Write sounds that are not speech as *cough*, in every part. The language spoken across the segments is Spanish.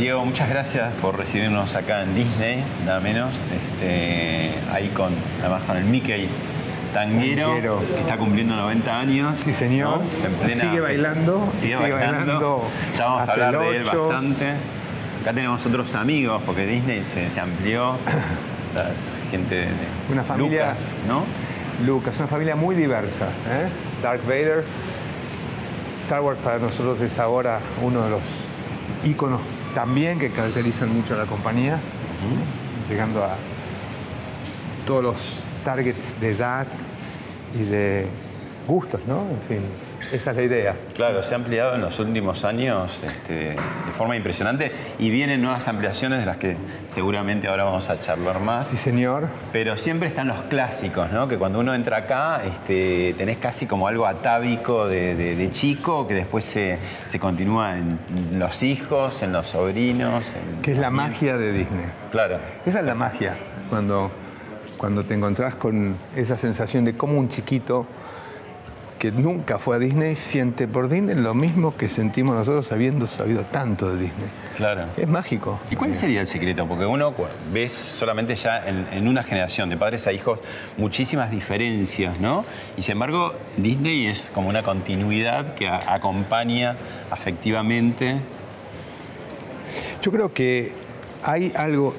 Diego, muchas gracias por recibirnos acá en Disney, nada menos. Este, ahí con, además con el Mickey Tanguero, Tanguero. que está cumpliendo 90 años. Sí, señor. ¿no? En plena- Sigue bailando. Sigue, bailando. Ya vamos a hablar de él bastante. Acá tenemos otros amigos, porque Disney se, se amplió. *coughs* La gente de Una familia- Lucas, ¿no? Lucas, una familia muy diversa. ¿eh? Darth Vader. Star Wars para nosotros es ahora uno de los íconos también que caracterizan mucho a la compañía, llegando a todos los targets de edad y de gustos, ¿no? En fin, esa es la idea. Claro, se ha ampliado en los últimos años este, de forma impresionante y vienen nuevas ampliaciones de las que seguramente ahora vamos a charlar más. Sí, señor. Pero siempre están los clásicos, ¿no? Que cuando uno entra acá este, tenés casi como algo atávico de, de- de chico que después se, se continúa en los hijos, en los sobrinos. en- Que es la magia de Disney. Claro. Esa es la magia, cuando, cuando te encontrás con esa sensación de cómo un chiquito que nunca fue a Disney siente por Disney lo mismo que sentimos nosotros habiendo sabido tanto de Disney. Claro. Es mágico. ¿Y cuál sería el secreto? Porque uno ves solamente ya en, en una generación de padres a hijos muchísimas diferencias, ¿no? Y sin embargo, Disney es como una continuidad que a- acompaña afectivamente. Yo creo que hay algo,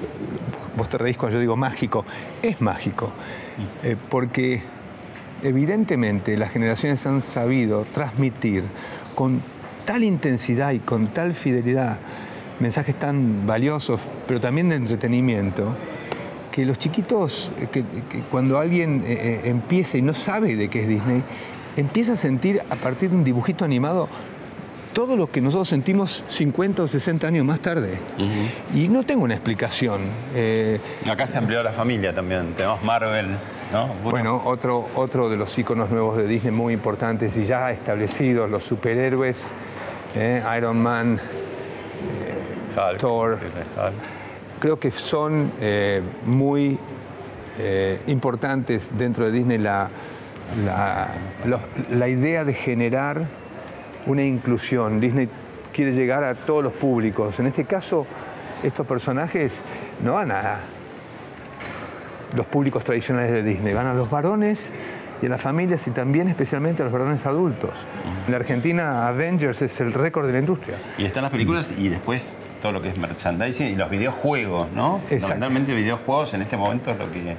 vos te reís cuando yo digo mágico, es mágico, eh, porque evidentemente las generaciones han sabido transmitir con tal intensidad y con tal fidelidad mensajes tan valiosos, pero también de entretenimiento, que los chiquitos, eh, cuando alguien eh, eh, empieza y no sabe de qué es Disney, empieza a sentir a partir de un dibujito animado todo lo que nosotros sentimos 50 o 60 años más tarde. Y no tengo una explicación. Eh, Acá se amplió la familia también. Tenemos Marvel, ¿no? bueno, otro, otro de los iconos nuevos de Disney muy importantes y ya establecidos, los superhéroes, eh, Iron Man, Hulk, Thor. Hulk. creo que son eh, muy eh, importantes dentro de Disney la, la idea de generar una inclusión. Disney quiere llegar a todos los públicos. En este caso, estos personajes no van a los públicos tradicionales de Disney, van a los varones y a las familias y también especialmente a los varones adultos. En la Argentina, Avengers es el récord de la industria. Y están las películas y después todo lo que es merchandising y los videojuegos, ¿no? Fundamentalmente videojuegos en este momento es lo que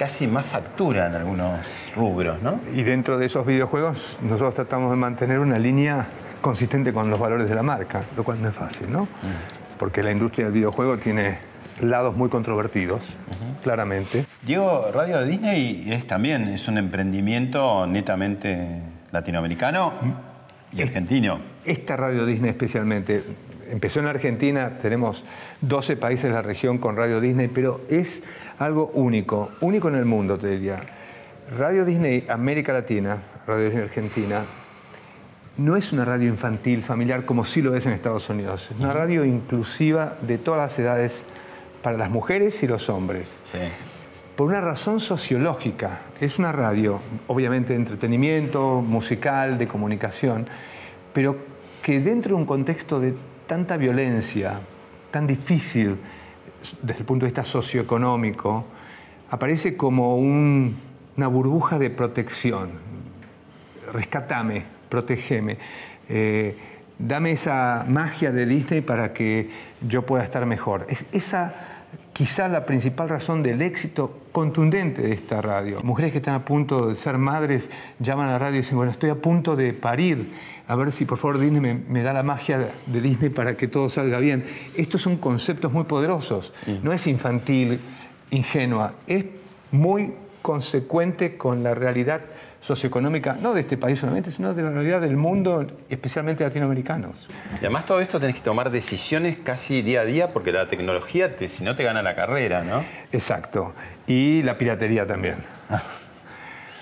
casi más factura en algunos rubros, ¿no? Y dentro de esos videojuegos nosotros tratamos de mantener una línea consistente con los valores de la marca, lo cual no es fácil, ¿no? Porque la industria del videojuego tiene lados muy controvertidos, claramente. Diego, Radio Disney es también, es un emprendimiento netamente latinoamericano y argentino. Esta radio Disney especialmente empezó en Argentina, tenemos 12 países de la región con Radio Disney, pero es algo único, único en el mundo, te diría. Radio Disney América Latina, Radio Disney Argentina, no es una radio infantil, familiar, como sí lo es en Estados Unidos. Es una radio inclusiva de todas las edades para las mujeres y los hombres. Sí. Por una razón sociológica. Es una radio, obviamente, de entretenimiento, musical, de comunicación, pero que dentro de un contexto de tanta violencia, tan difícil desde el punto de vista socioeconómico, aparece como un- una burbuja de protección. Rescatame, protegeme. eh, dame esa magia de Disney para que yo pueda estar mejor. Es esa quizá la principal razón del éxito contundente de esta radio. Mujeres que están a punto de ser madres llaman a la radio y dicen, bueno, estoy a punto de parir, a ver si por favor Disney me, me da la magia de Disney para que todo salga bien. Estos son conceptos muy poderosos, no es infantil, ingenua, es muy consecuente con la realidad socioeconómica, no de este país solamente, sino de la realidad del mundo, especialmente latinoamericanos. Y además todo esto tenés que tomar decisiones casi día a día porque la tecnología, si no, te gana la carrera, ¿no? Exacto. Y la piratería también.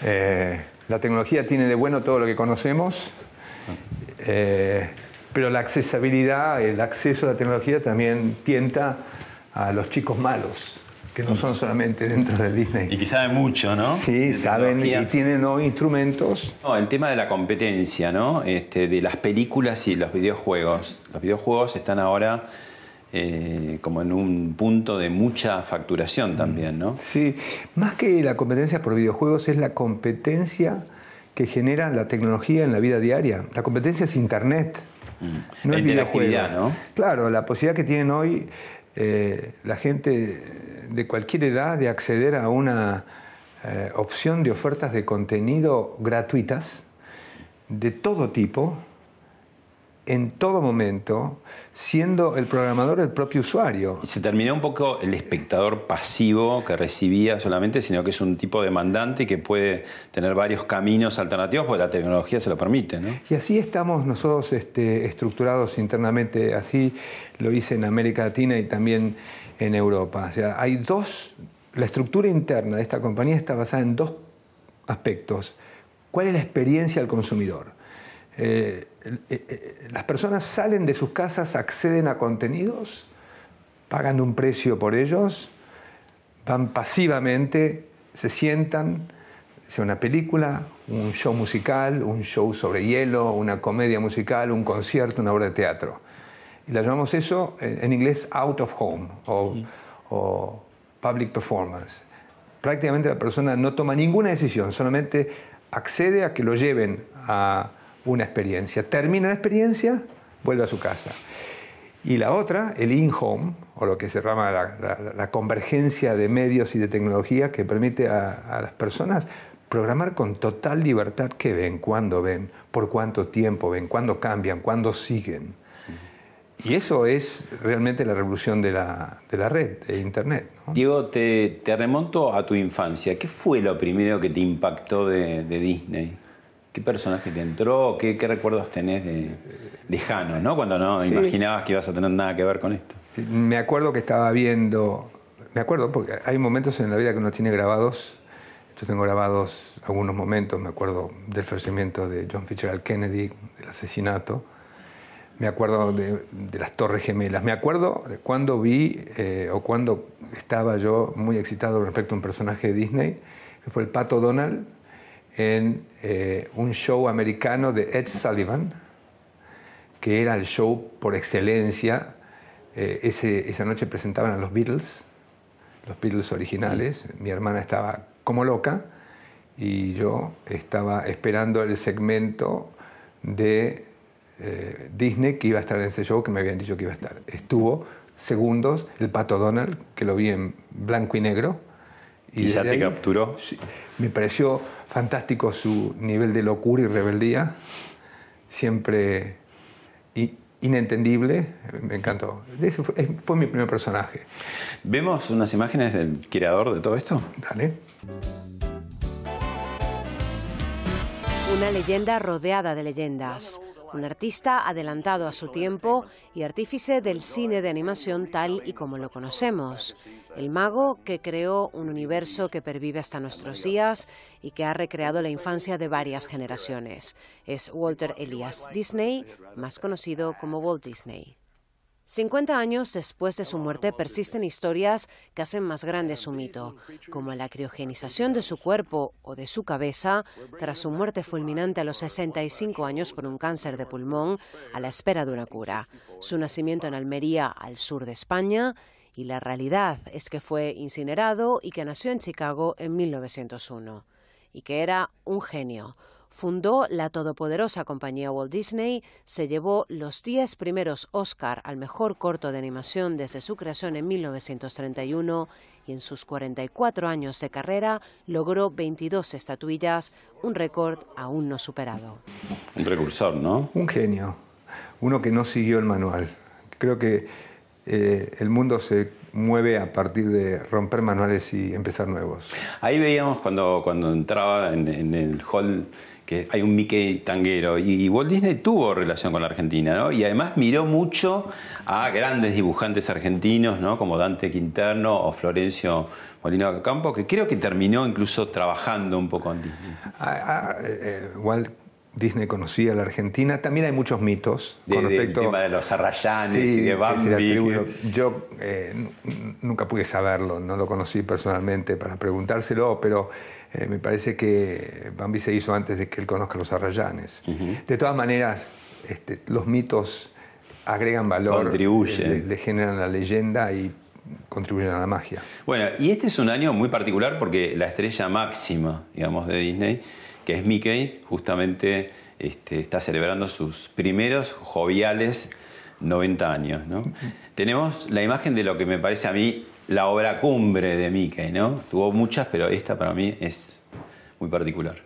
Eh, la tecnología tiene de bueno todo lo que conocemos, eh, pero la accesibilidad, el acceso a la tecnología también tienta a los chicos malos que no son solamente dentro de Disney. Y que saben mucho, ¿no? Sí, saben y tienen instrumentos. No, el tema de la competencia, ¿no? Este, de las películas y los videojuegos. Los videojuegos están ahora eh, como en un punto de mucha facturación también, ¿no? Sí, más que la competencia por videojuegos es la competencia que genera la tecnología en la vida diaria. La competencia es Internet. Mm. No es. ¿no? Claro, la posibilidad que tienen hoy eh, la gente de cualquier edad de acceder a una eh, opción de ofertas de contenido gratuitas de todo tipo, en todo momento, siendo el programador el propio usuario. Se terminó un poco el espectador pasivo que recibía solamente, sino que es un tipo demandante que puede tener varios caminos alternativos porque la tecnología se lo permite. ¿no? Y así estamos nosotros este, estructurados internamente, así lo hice en América Latina y también en Europa. O sea, hay dos, la estructura interna de esta compañía está basada en dos aspectos. ¿Cuál es la experiencia del consumidor? Eh, eh, eh, las personas salen de sus casas, acceden a contenidos, pagan un precio por ellos, van pasivamente, se sientan, sea una película, un show musical, un show sobre hielo, una comedia musical, un concierto, una obra de teatro. Y la llamamos eso en, inglés out of home o, o public performance. Prácticamente la persona no toma ninguna decisión, solamente accede a que lo lleven a una experiencia. Termina la experiencia, vuelve a su casa. Y la otra, el in-home, o lo que se llama la, convergencia de medios y de tecnología que permite a, las personas programar con total libertad qué ven, cuándo ven, por cuánto tiempo ven, cuándo cambian, cuándo siguen. Y eso es realmente la revolución de la, red, de Internet. Diego, te, remonto a tu infancia. ¿Qué fue lo primero que te impactó de Disney? ¿Qué personaje te entró? ¿Qué, recuerdos tenés de lejano, ¿no? Cuando no imaginabas que ibas a tener nada que ver con esto. me acuerdo que estaba viendo, me acuerdo porque hay momentos en la vida que uno tiene grabados. Yo tengo grabados algunos momentos, me acuerdo del fallecimiento de John Fitzgerald Kennedy, del asesinato. Me acuerdo de, las Torres Gemelas. Me acuerdo de cuando vi eh, o cuando estaba yo muy excitado respecto a un personaje de Disney, que fue el Pato Donald, en eh, un show americano de Ed Sullivan, que era el show por excelencia. Eh, esa noche presentaban a los Beatles, los Beatles originales. Mi hermana estaba como loca y yo estaba esperando el segmento de eh, Disney que iba a estar en ese show que me habían dicho que iba a estar. Estuvo segundos el Pato Donald, que lo vi en blanco y negro. ¿Y, ya te capturó? Me pareció fantástico su nivel de locura y rebeldía, siempre inentendible, me encantó. Ese fue, mi primer personaje. ¿Vemos unas imágenes del creador de todo esto? Dale. Una leyenda rodeada de leyendas un artista adelantado a su tiempo y artífice del cine de animación tal y como lo conocemos. El mago que creó un universo que pervive hasta nuestros días y que ha recreado la infancia de varias generaciones. Es Walter Elias Disney, más conocido como Walt Disney. 50 años después de su muerte persisten historias que hacen más grande su mito, como la criogenización de su cuerpo o de su cabeza. Tras su muerte fulminante a los 65 años por un cáncer de pulmón a la espera de una cura, su nacimiento en Almería al sur de España y la realidad es que fue incinerado y que nació en Chicago en 1901 y que era un genio, Fundó la todopoderosa compañía Walt Disney, se llevó los 10 primeros Oscar al mejor corto de animación desde su creación en 1931 y en sus 44 años de carrera logró 22 estatuillas, un récord aún no superado. Un precursor, ¿no? Un genio, uno que no siguió el manual. Creo que eh, el mundo se mueve a partir de romper manuales y empezar nuevos. Ahí veíamos cuando, cuando entraba en, el hall que hay un Mickey tanguero y, Walt Disney tuvo relación con la Argentina, ¿no? Y además miró mucho a grandes dibujantes argentinos, ¿no? Como Dante Quinterno o Florencio Molino Campo, que creo que terminó incluso trabajando un poco en Disney. Ah, ah, eh, Walt Disney conocía a la Argentina. También hay muchos mitos con respecto tema de los arrayanes y de Bambi. Yo eh, nunca pude saberlo, no lo conocí personalmente para preguntárselo, pero eh, me parece que Bambi se hizo antes de que él conozca a los arrayanes. De todas maneras, este, los mitos agregan valor, contribuyen. Le, generan la leyenda y contribuyen a la magia. Bueno, y este es un año muy particular porque la estrella máxima, digamos, de Disney que es Mickey, justamente este, está celebrando sus primeros joviales 90 años. Tenemos la imagen de lo que me parece a mí la obra cumbre de Mickey. ¿no? Tuvo muchas, pero esta para mí es muy particular.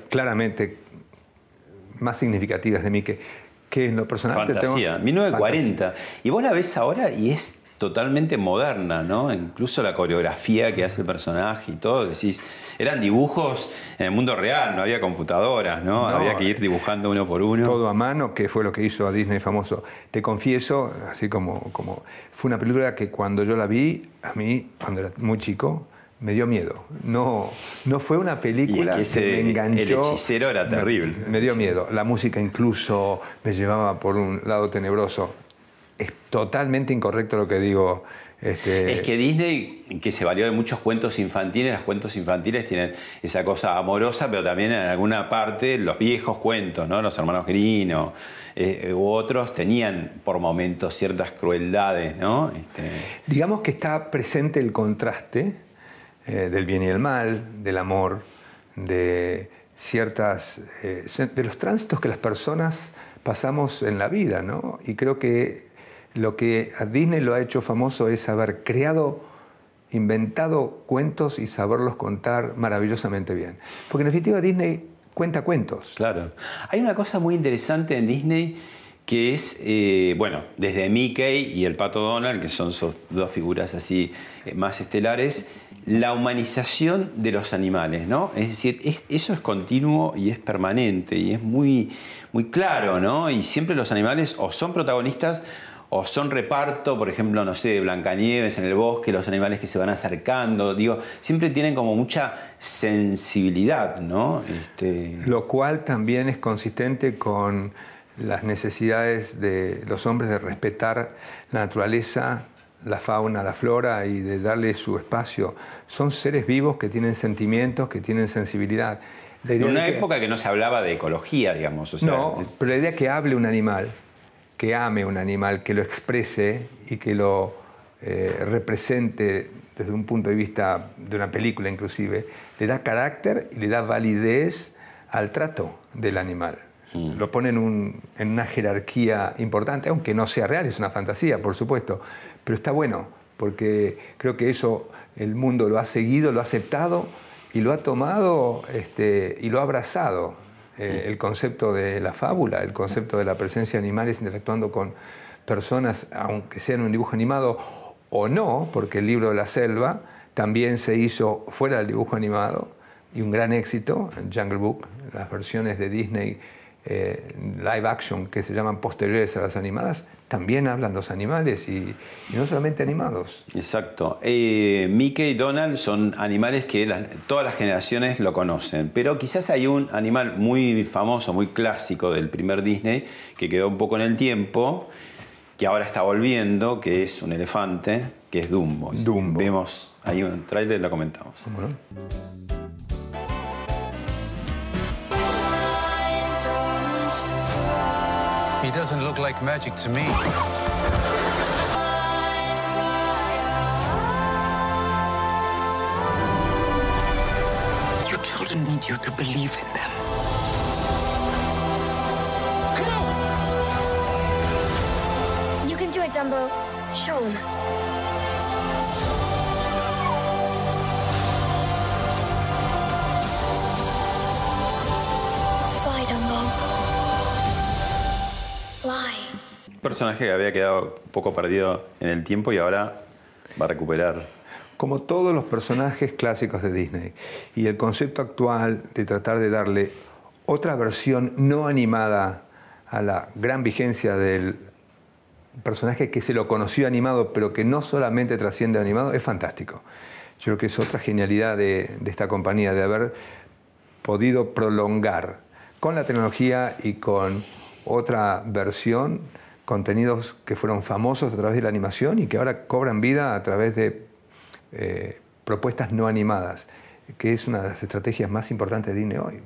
Claramente más significativas de mí que, que en lo personal Fantasía, tengo 1940. Y vos la ves ahora y es totalmente moderna, ¿no? Incluso la coreografía que hace el personaje y todo, decís, eran dibujos en el mundo real, no había computadoras, ¿no? había que ir dibujando uno por uno. Todo a mano, que fue lo que hizo a Disney famoso. Te confieso, así como, como fue una película que cuando yo la vi, a mí, cuando era muy chico, me dio miedo. No, no fue una película que, me enganchó. El hechicero era terrible. Me, dio miedo. La música incluso me llevaba por un lado tenebroso. Es totalmente incorrecto lo que digo. Este... Es que Disney, que se valió de muchos cuentos infantiles, los cuentos infantiles tienen esa cosa amorosa, pero también en alguna parte los viejos cuentos, ¿no? los hermanos Grino eh, u otros tenían por momentos ciertas crueldades. ¿no? Este... Digamos que está presente el contraste eh, del bien y el mal, del amor, de ciertas, eh, de los tránsitos que las personas pasamos en la vida, ¿no? Y creo que lo que a Disney lo ha hecho famoso es haber creado, inventado cuentos y saberlos contar maravillosamente bien. Porque en definitiva Disney cuenta cuentos. Claro. Hay una cosa muy interesante en Disney que es, eh, bueno, desde Mickey y el Pato Donald, que son sus dos figuras así más estelares, la humanización de los animales, ¿no? Es decir, eso es continuo y es permanente y es muy, muy claro, ¿no? Y siempre los animales o son protagonistas o son reparto, por ejemplo, no sé, Blancanieves en el bosque, los animales que se van acercando, digo, siempre tienen como mucha sensibilidad, ¿no? Este... Lo cual también es consistente con las necesidades de los hombres de respetar la naturaleza, la fauna, la flora y de darle su espacio. Son seres vivos que tienen sentimientos, que tienen sensibilidad. En una época que no se hablaba de ecología, digamos. no, pero la idea que hable un animal, que ame un animal, que lo exprese y que lo eh, represente desde un punto de vista de una película inclusive, le da carácter y le da validez al trato del animal. Mm. Lo pone en, en, una jerarquía importante, aunque no sea real, es una fantasía, por supuesto, pero está bueno, porque creo que eso el mundo lo ha seguido, lo ha aceptado y lo ha tomado este, y lo ha abrazado. Eh, el concepto de la fábula, el concepto de la presencia de animales interactuando con personas, aunque sea en un dibujo animado o no, porque el libro de la selva también se hizo fuera del dibujo animado y un gran éxito, en Jungle Book, las versiones de Disney eh, live action que se llaman posteriores a las animadas, también hablan los animales y, no solamente animados. Exacto. Eh, Mickey y Donald son animales que todas las generaciones lo conocen, pero quizás hay un animal muy famoso, muy clásico del primer Disney, que quedó un poco en el tiempo, que ahora está volviendo, que es un elefante, que es Dumbo. Dumbo. Vemos ahí un trailer, lo comentamos. He doesn't look like magic to me. Your children need you to believe in them. Come on! You can do it, Dumbo. Show them. Personaje que había quedado un poco perdido en el tiempo y ahora va a recuperar. Como todos los personajes clásicos de Disney. Y el concepto actual de tratar de darle otra versión no animada a la gran vigencia del personaje que se lo conoció animado, pero que no solamente trasciende animado, es fantástico. Yo creo que es otra genialidad de, de esta compañía, de haber podido prolongar con la tecnología y con otra versión, contenidos que fueron famosos a través de la animación y que ahora cobran vida a través de eh, propuestas no animadas, que es una de las estrategias más importantes de Disney hoy.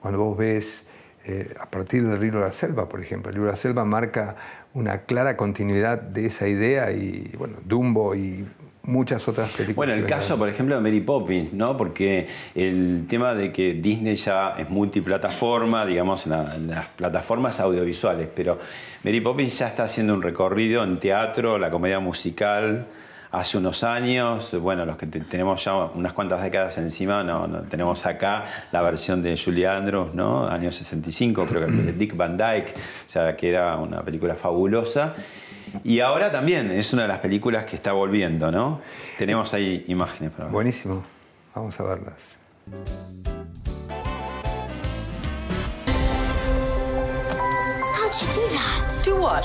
Cuando vos ves eh, a partir del libro de la selva, por ejemplo, el libro de la selva marca una clara continuidad de esa idea y bueno, Dumbo y muchas otras películas. Bueno, el caso, por ejemplo, de Mary Poppins, ¿no? Porque el tema de que Disney ya es multiplataforma, digamos, en, las plataformas audiovisuales, pero Mary Poppins ya está haciendo un recorrido en teatro, la comedia musical. Hace unos años, bueno, los que tenemos ya unas cuantas décadas encima, no, tenemos acá la versión de Julie Andrews, ¿no? Años 65, creo que de Dick Van Dyke, o sea, que era una película fabulosa. Y ahora también es una de las películas que está volviendo, ¿no? Tenemos ahí imágenes para Buenísimo. Vamos a verlas. How'd you do that? Do what?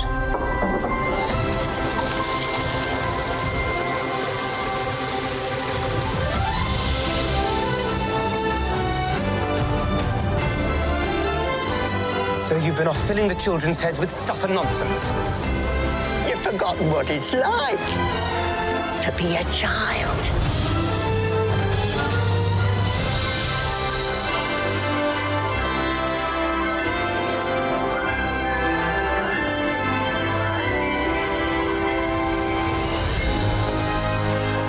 So you've been off filling the children's heads with stuff and nonsense forgotten what it's like to be a child.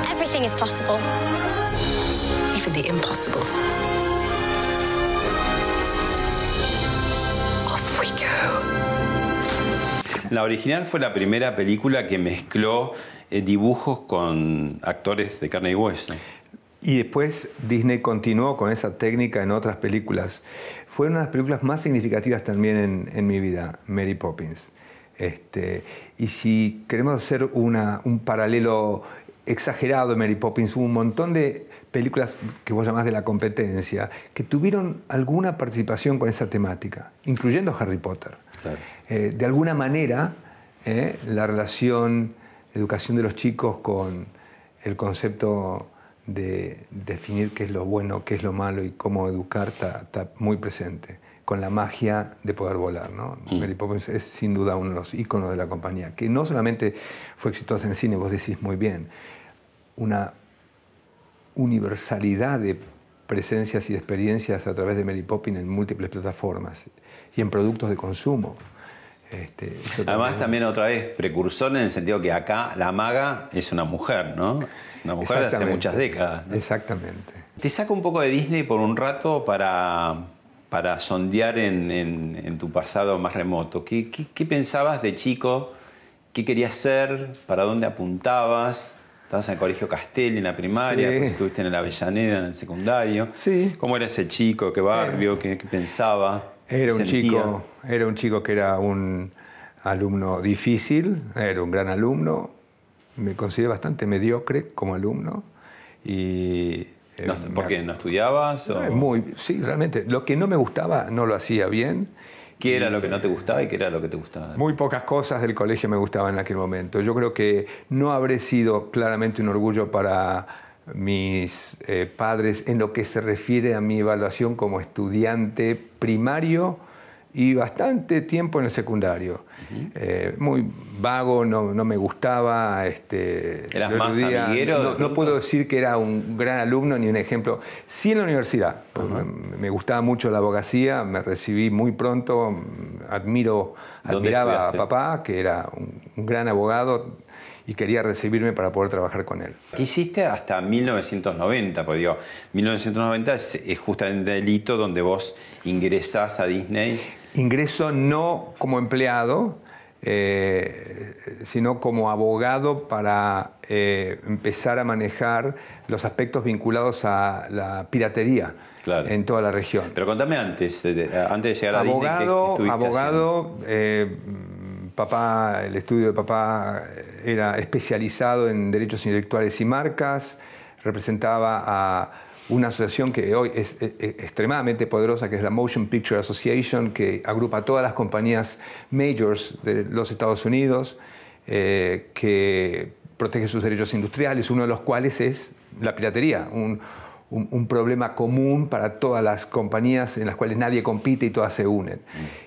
Everything is possible. Even the impossible. La original fue la primera película que mezcló eh, dibujos con actores de carne y hueso. Y después Disney continuó con esa técnica en otras películas. Fue una de las películas más significativas también en, mi vida, Mary Poppins. Este, y si queremos hacer un paralelo exagerado de Mary Poppins, hubo un montón de películas que vos llamás de la competencia que tuvieron alguna participación con esa temática, incluyendo Harry Potter. Eh, de alguna manera, eh, la relación educación de los chicos con el concepto de definir qué es lo bueno, qué es lo malo y cómo educar está muy presente, con la magia de poder volar. ¿no? Mm. Mary Poppins es sin duda uno de los íconos de la compañía, que no solamente fue exitosa en cine, vos decís muy bien, una universalidad de presencias y de experiencias a través de Mary Poppins en múltiples plataformas y en productos de consumo. Este, Además, también otra vez, precursor en el sentido que acá la maga es una mujer, ¿no? Es una mujer de hace muchas décadas. Exactamente. Te saco un poco de Disney por un rato para, para sondear en, tu pasado más remoto. ¿Qué, ¿Qué, pensabas de chico? ¿Qué querías ser? ¿Para dónde apuntabas? Estabas en el colegio Castelli en la primaria, estuviste en la Avellaneda en el secundario. Sí. ¿Cómo era ese chico? ¿Qué barrio? ¿Qué, pensaba? Era un, chico, era un chico que era un alumno difícil, era un gran alumno, me consideré bastante mediocre como alumno y... Eh, ¿Por qué? ¿No estudiabas? Muy, sí, realmente. Lo que no me gustaba no lo hacía bien ¿Qué era lo que no te gustaba y qué era lo que te gustaba? Muy pocas cosas del colegio me gustaban en aquel momento. Yo creo que no habré sido claramente un orgullo para mis eh, padres en lo que se refiere a mi evaluación como estudiante primario y bastante tiempo en el secundario. Eh, muy vago, no, no me gustaba. Este, ¿Eras más amiguero No, puedo decir que era un gran alumno ni un ejemplo. Sí en la universidad. me, me gustaba mucho la abogacía, me recibí muy pronto, admiro, ¿Dónde admiraba a papá, que era un, un gran abogado, y quería recibirme para poder trabajar con él. ¿Qué hiciste hasta 1990? Porque digo, 1990 es, justamente el hito donde vos ingresás a Disney. Ingreso no como empleado, eh, sino como abogado para eh, empezar a manejar los aspectos vinculados a la piratería Claro. en toda la región. Pero contame antes, de- antes de llegar a Disney, ¿qué- abogado, abogado, eh, papá, el estudio de papá era especializado en derechos intelectuales y marcas, representaba a una asociación que hoy es, extremadamente poderosa, que es la Motion Picture Association, que agrupa a todas las compañías majors de los Estados Unidos, eh, que protege sus derechos industriales, uno de los cuales es la piratería, un- un problema común para todas las compañías en las cuales nadie compite y todas se unen.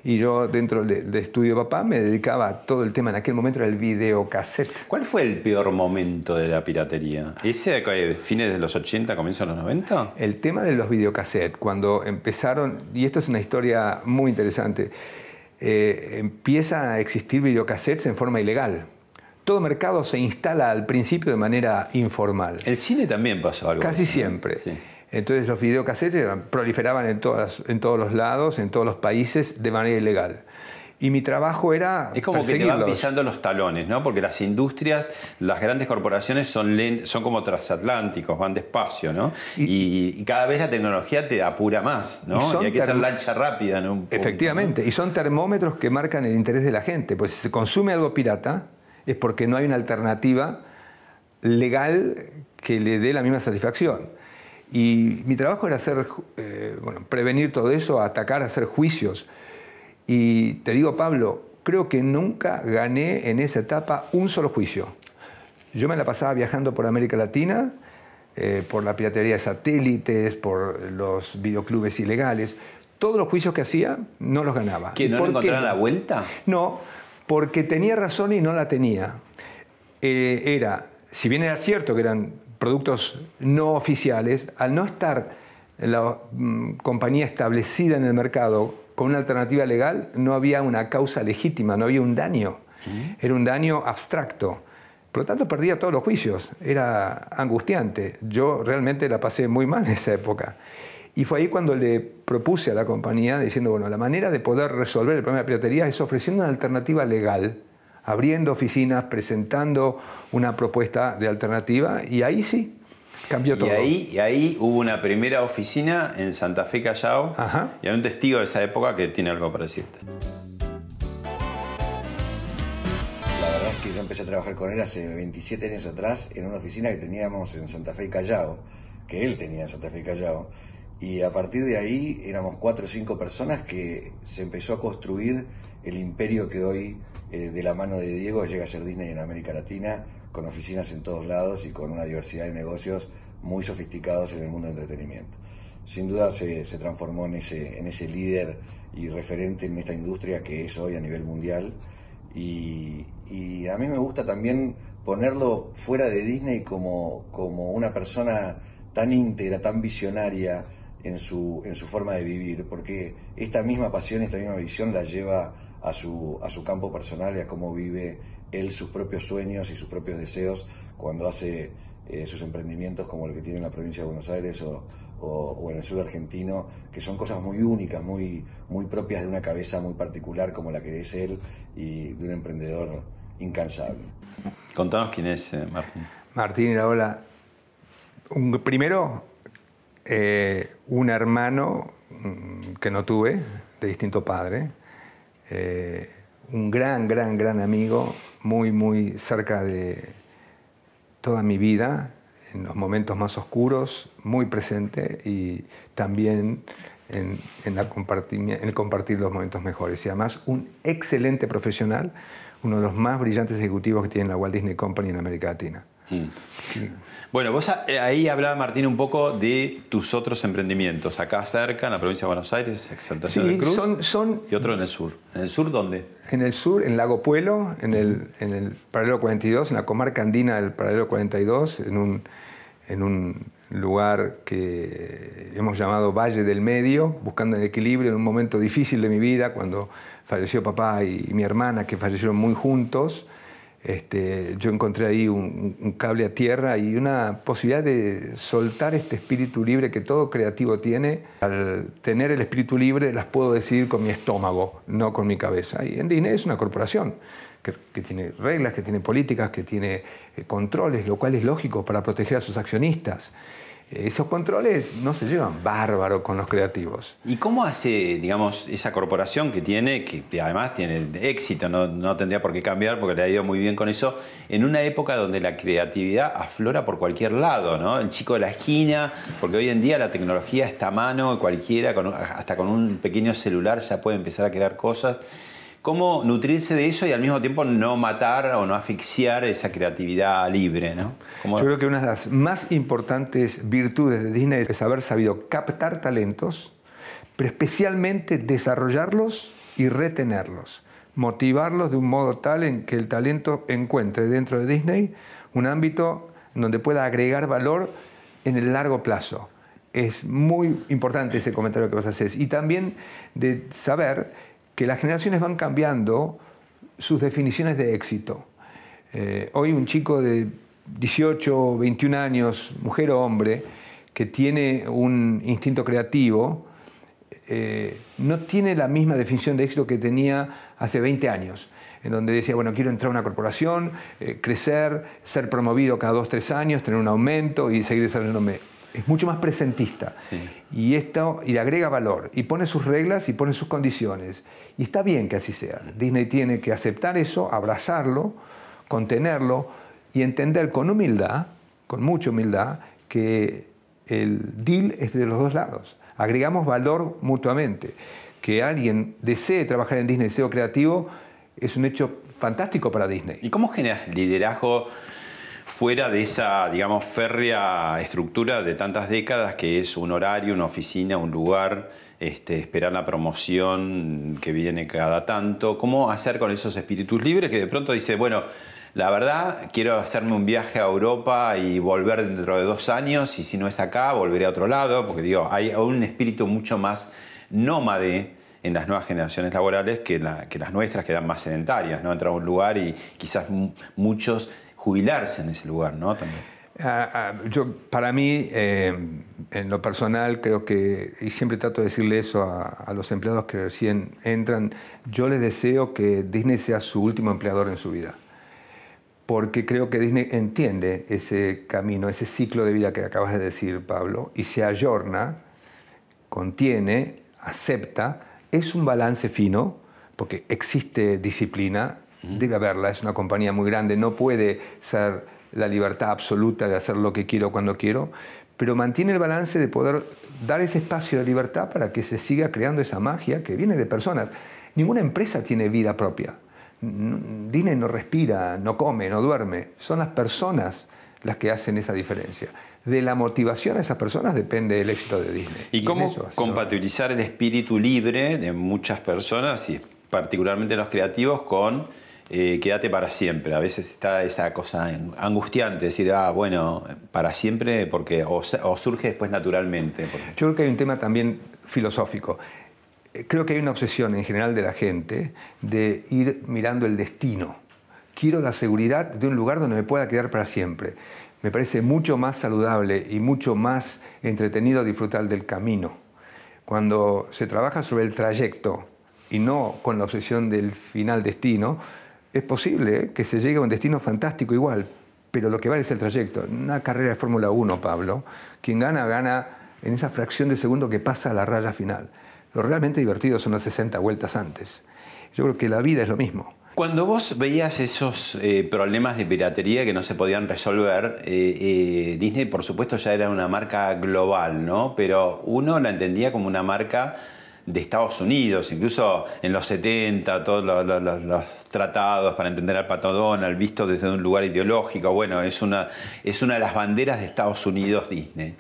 Y yo dentro del de estudio de papá me dedicaba a todo el tema, en aquel momento era el videocassette. ¿Cuál fue el peor momento de la piratería? ¿Ese de fines de los 80, comienzos de los 90? El tema de los videocassettes, cuando empezaron, y esto es una historia muy interesante, eh, empieza a existir videocassettes en forma ilegal. Todo mercado se instala al principio de manera informal. El cine también pasó algo. Casi siempre. Sí. Entonces los videocassettes proliferaban en, todas, en todos los lados, en todos los países, de manera ilegal. Y mi trabajo era Es como que te van pisando los talones, ¿no? Porque las industrias, las grandes corporaciones son, son como transatlánticos, van despacio, ¿no? Y, y cada vez la tecnología te apura más, ¿no? Y, hay que ser term- lancha rápida, ¿no? Efectivamente, y son termómetros que marcan el interés de la gente. Pues si se consume algo pirata es porque no hay una alternativa legal que le dé la misma satisfacción. Y mi trabajo era hacer, eh, bueno, prevenir todo eso, atacar, hacer juicios. Y te digo, Pablo, creo que nunca gané en esa etapa un solo juicio. Yo me la pasaba viajando por América Latina, eh, por la piratería de satélites, por los videoclubes ilegales. Todos los juicios que hacía no los ganaba. ¿Que ¿Y no le encontraron la vuelta? No, porque tenía razón y no la tenía. Eh, era, si bien era cierto que eran productos no oficiales, al no estar la mm, compañía establecida en el mercado con una alternativa legal, no había una causa legítima, no había un daño. Era un daño abstracto. Por lo tanto, perdía todos los juicios. Era angustiante. Yo realmente la pasé muy mal en esa época. Y fue ahí cuando le propuse a la compañía diciendo, bueno, la manera de poder resolver el problema de la piratería es ofreciendo una alternativa legal, abriendo oficinas, presentando una propuesta de alternativa, y ahí sí, cambió Y todo. ahí, y ahí hubo una primera oficina en Santa Fe, Callao. Ajá. Y hay un testigo de esa época que tiene algo para decirte. La verdad es que yo empecé a trabajar con él hace 27 años atrás en una oficina que teníamos en Santa Fe y Callao, que él tenía en Santa Fe y Callao. Y a partir de ahí éramos cuatro o cinco personas que se empezó a construir el imperio que hoy, eh, de la mano de Diego, llega a ser Disney en América Latina, con oficinas en todos lados y con una diversidad de negocios muy sofisticados en el mundo del entretenimiento. Sin duda se, se transformó en ese, en ese líder y referente en esta industria que es hoy a nivel mundial. Y, y a mí me gusta también ponerlo fuera de Disney como, como una persona tan íntegra, tan visionaria en su, en su forma de vivir, porque esta misma pasión, esta misma visión la lleva a su, a su campo personal y a cómo vive él sus propios sueños y sus propios deseos cuando hace eh, sus emprendimientos como el que tiene en la provincia de Buenos Aires o, o- o en el sur argentino, que son cosas muy únicas, muy, muy propias de una cabeza muy particular como la que es él y de un emprendedor incansable. Contanos quién es eh, Martín. Martín Iraola, un, primero, eh, un hermano mm, que no tuve, de distinto padre, eh, un gran, gran, gran amigo, muy, muy cerca de toda mi vida, en los momentos más oscuros, muy presente y también en, en el compartir los momentos mejores. Y además un excelente profesional, uno de los más brillantes ejecutivos que tiene la Walt Disney Company en América Latina. Mm. Bueno, vos eh, ahí hablaba, Martín, un poco de tus otros emprendimientos. Acá cerca, en la provincia de Buenos Aires, Exaltación de Cruz. Son, son, y otro en el sur. ¿En el sur dónde? En el sur, en Lago Puelo, en el, en el paralelo 42, en la comarca andina del paralelo 42, en un, en un lugar que hemos llamado Valle del Medio, buscando el equilibrio en un momento difícil de mi vida, cuando falleció papá y mi hermana, que fallecieron muy juntos. Este, yo encontré ahí un, cable a tierra y una posibilidad de soltar este espíritu libre que todo creativo tiene. Al tener el espíritu libre las puedo decidir con mi estómago, no con mi cabeza. Y en Disney es una corporación que, que tiene reglas, que tiene políticas, que tiene eh, controles, lo cual es lógico para proteger a sus accionistas esos controles no se llevan bárbaro con los creativos. ¿Y cómo hace, digamos, esa corporación que tiene, que además tiene éxito, no, tendría por qué cambiar porque le ha ido muy bien con eso, en una época donde la creatividad aflora por cualquier lado, ¿no? El chico de la esquina, porque hoy en día la tecnología está a mano, cualquiera, hasta con un pequeño celular ya puede empezar a crear cosas cómo nutrirse de eso y al mismo tiempo no matar o no asfixiar esa creatividad libre. ¿no? Yo creo que una de las más importantes virtudes de Disney es haber sabido captar talentos, pero especialmente desarrollarlos y retenerlos, motivarlos de un modo tal en que el talento encuentre dentro de Disney un ámbito en donde pueda agregar valor en el largo plazo. Es muy importante ese comentario que vas a. Y también de saber que las generaciones van cambiando sus definiciones de éxito. Eh, hoy un chico de 18, 21 años, mujer o hombre, que tiene un instinto creativo, eh, no tiene la misma definición de éxito que tenía hace 20 años, en donde decía, bueno, quiero entrar a una corporación, eh, crecer, ser promovido cada 2, 3 años, tener un aumento y seguir desarrollándome es mucho más presentista. Y esto y le agrega valor y pone sus reglas y pone sus condiciones. Y está bien que así sea. Disney tiene que aceptar eso, abrazarlo, contenerlo y entender con humildad, con mucha humildad, que el deal es de los dos lados. Agregamos valor mutuamente. Que alguien desee trabajar en Disney, deseo creativo, es un hecho fantástico para Disney. ¿Y cómo generas liderazgo fuera de esa, digamos, férrea estructura de tantas décadas que es un horario, una oficina, un lugar, este, esperar la promoción que viene cada tanto. ¿Cómo hacer con esos espíritus libres que de pronto dice, bueno, la verdad, quiero hacerme un viaje a Europa y volver dentro de dos años, y si no es acá, volveré a otro lado, porque digo, hay un espíritu mucho más nómade en las nuevas generaciones laborales que, las nuestras, que eran más sedentarias, ¿no? Entrar a un lugar y quizás muchos jubilarse en ese lugar, ¿no? También. Ah, ah, yo, para mí, eh, en lo personal, creo que, y siempre trato de decirle eso a, los empleados que recién entran, yo les deseo que Disney sea su último empleador en su vida. Porque creo que Disney entiende ese camino, ese ciclo de vida que acabas de decir, Pablo, y se ayorna, contiene, acepta, es un balance fino, porque existe disciplina, debe haberla, es una compañía muy grande, no puede ser la libertad absoluta de hacer lo que quiero cuando quiero, pero mantiene el balance de poder dar ese espacio de libertad para que se siga creando esa magia que viene de personas. Ninguna empresa tiene vida propia. Disney no respira, no come, no duerme. Son las personas las que hacen esa diferencia. De la motivación a esas personas depende el éxito de Disney. ¿Y, cómo compatibilizar el espíritu libre de muchas personas, y particularmente los creativos, con eh, quédate para siempre. A veces está esa cosa angustiante, decir, ah, bueno, para siempre, porque o, surge después naturalmente. Yo creo que hay un tema también filosófico. Eh, creo que hay una obsesión en general de la gente de ir mirando el destino. Quiero la seguridad de un lugar donde me pueda quedar para siempre. Me parece mucho más saludable y mucho más entretenido disfrutar del camino. Cuando se trabaja sobre el trayecto y no con la obsesión del final destino, es posible que se llegue a un destino fantástico igual, pero lo que vale es el trayecto. Una carrera de Fórmula 1, Pablo, quien gana, gana en esa fracción de segundo que pasa a la raya final. Lo realmente divertido son las 60 vueltas antes. Yo creo que la vida es lo mismo. Cuando vos veías esos eh, problemas de piratería que no se podían resolver, eh, eh, Disney por supuesto ya era una marca global, ¿no? Pero uno la entendía como una marca de Estados Unidos, incluso en los 70, todos los, tratados para entender al Pato Donald, visto desde un lugar ideológico, bueno, es una, es una de las banderas de Estados Unidos Disney.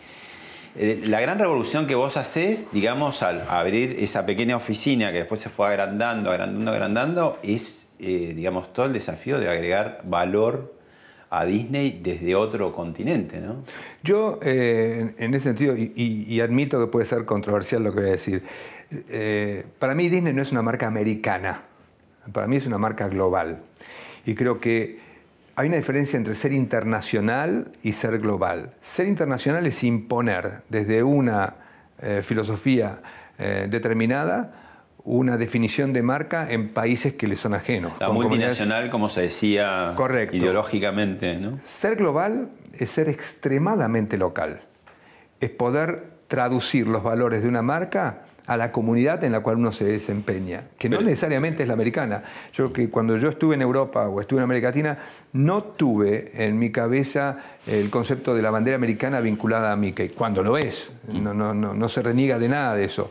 Eh, la gran revolución que vos haces, digamos, al abrir esa pequeña oficina que después se fue agrandando, agrandando, agrandando, es, eh, digamos, todo el desafío de agregar valor a Disney desde otro continente, ¿no? Yo, eh, en ese sentido, y, admito que puede ser controversial lo que voy a decir, para mí Disney no es una marca americana, para mí es una marca global. Y creo que hay una diferencia entre ser internacional y ser global. Ser internacional es imponer desde una eh, filosofía eh, determinada una definición de marca en países que le son ajenos. La multinacional, como se decía ideológicamente. ¿no? Ser global es ser extremadamente local. Es poder traducir los valores de una marca a la comunidad en la cual uno se desempeña, que no necesariamente es la americana. Yo que cuando yo estuve en Europa o estuve en América Latina, no tuve en mi cabeza el concepto de la bandera americana vinculada a Mickey, cuando lo es, no, no, no, no se reniega de nada de eso.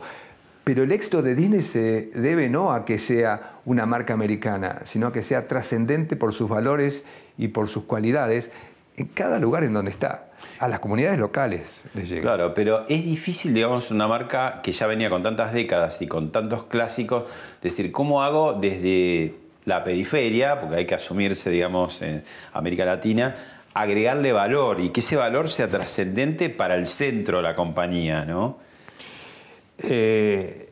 Pero el éxito de Disney se debe no a que sea una marca americana, sino a que sea trascendente por sus valores y por sus cualidades en cada lugar en donde está. A las comunidades locales les llega. Claro, pero es difícil, digamos, una marca que ya venía con tantas décadas y con tantos clásicos, decir, ¿cómo hago desde la periferia, porque hay que asumirse, digamos, en América Latina, agregarle valor y que ese valor sea trascendente para el centro de la compañía, ¿no? Eh,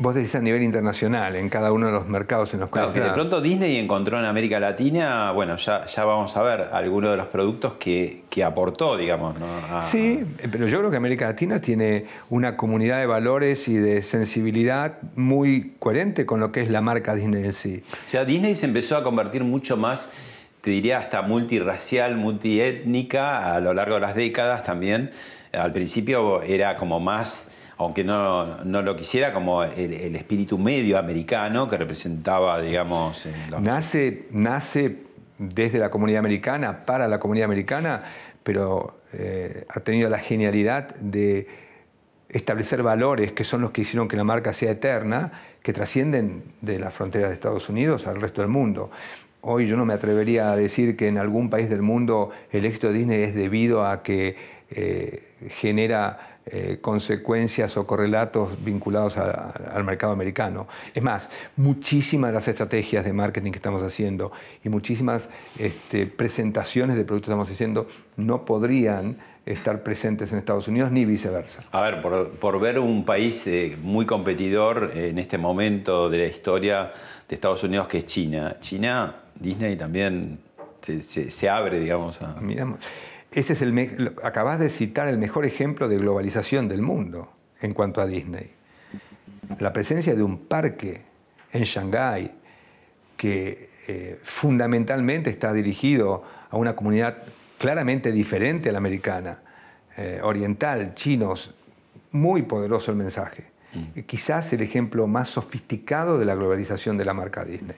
Vos decís a nivel internacional, en cada uno de los mercados en los cuales... Claro, que de pronto Disney encontró en América Latina, bueno, ya, ya vamos a ver algunos de los productos que, aportó, digamos. ¿no? Sí, pero yo creo que América Latina tiene una comunidad de valores y de sensibilidad muy coherente con lo que es la marca Disney en sí. O sea, Disney se empezó a convertir mucho más, te diría, hasta multirracial, multiétnica a lo largo de las décadas también. Al principio era como más aunque no, lo quisiera, como el, espíritu medio americano que representaba, digamos... Eh, nace, nace desde la comunidad americana, para la comunidad americana, pero eh, ha tenido la genialidad de establecer valores que son los que hicieron que la marca sea eterna, que trascienden de las fronteras de Estados Unidos al resto del mundo. Hoy yo no me atrevería a decir que en algún país del mundo el éxito de Disney es debido a que eh, genera eh, consecuencias o correlatos vinculados al mercado americano. Es más, muchísimas de las estrategias de marketing que estamos haciendo y muchísimas este, presentaciones de productos que estamos haciendo no podrían estar presentes en Estados Unidos ni viceversa. A ver, por, ver un país eh, muy competidor en este momento de la historia de Estados Unidos que es China. China, Disney también se, abre, digamos, a... Miramos. Este es el, acabas de citar el mejor ejemplo de globalización del mundo en cuanto a Disney. La presencia de un parque en Shanghái que eh, fundamentalmente está dirigido a una comunidad claramente diferente a la americana, eh, oriental, chinos, muy poderoso el mensaje. Mm. Quizás el ejemplo más sofisticado de la globalización de la marca Disney.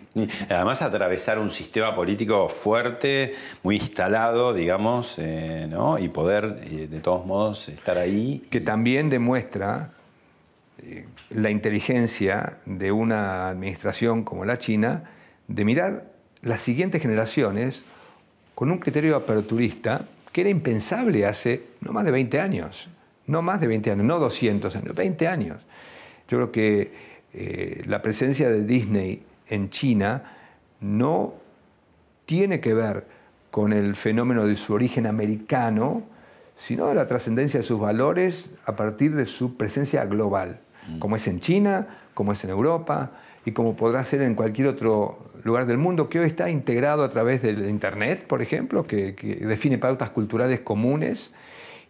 además atravesar un sistema político fuerte, muy instalado, digamos, eh, ¿no? y poder eh, de todos modos estar ahí. Que también demuestra eh, la inteligencia de una administración como la China de mirar las siguientes generaciones con un criterio aperturista que era impensable hace no más de 20 años. No más de 20 años, no 200 años, 20 años. Yo creo que eh, la presencia de Disney en China no tiene que ver con el fenómeno de su origen americano, sino de la trascendencia de sus valores a partir de su presencia global, mm. como es en China, como es en Europa y como podrá ser en cualquier otro lugar del mundo, que hoy está integrado a través del Internet, por ejemplo, que, que define pautas culturales comunes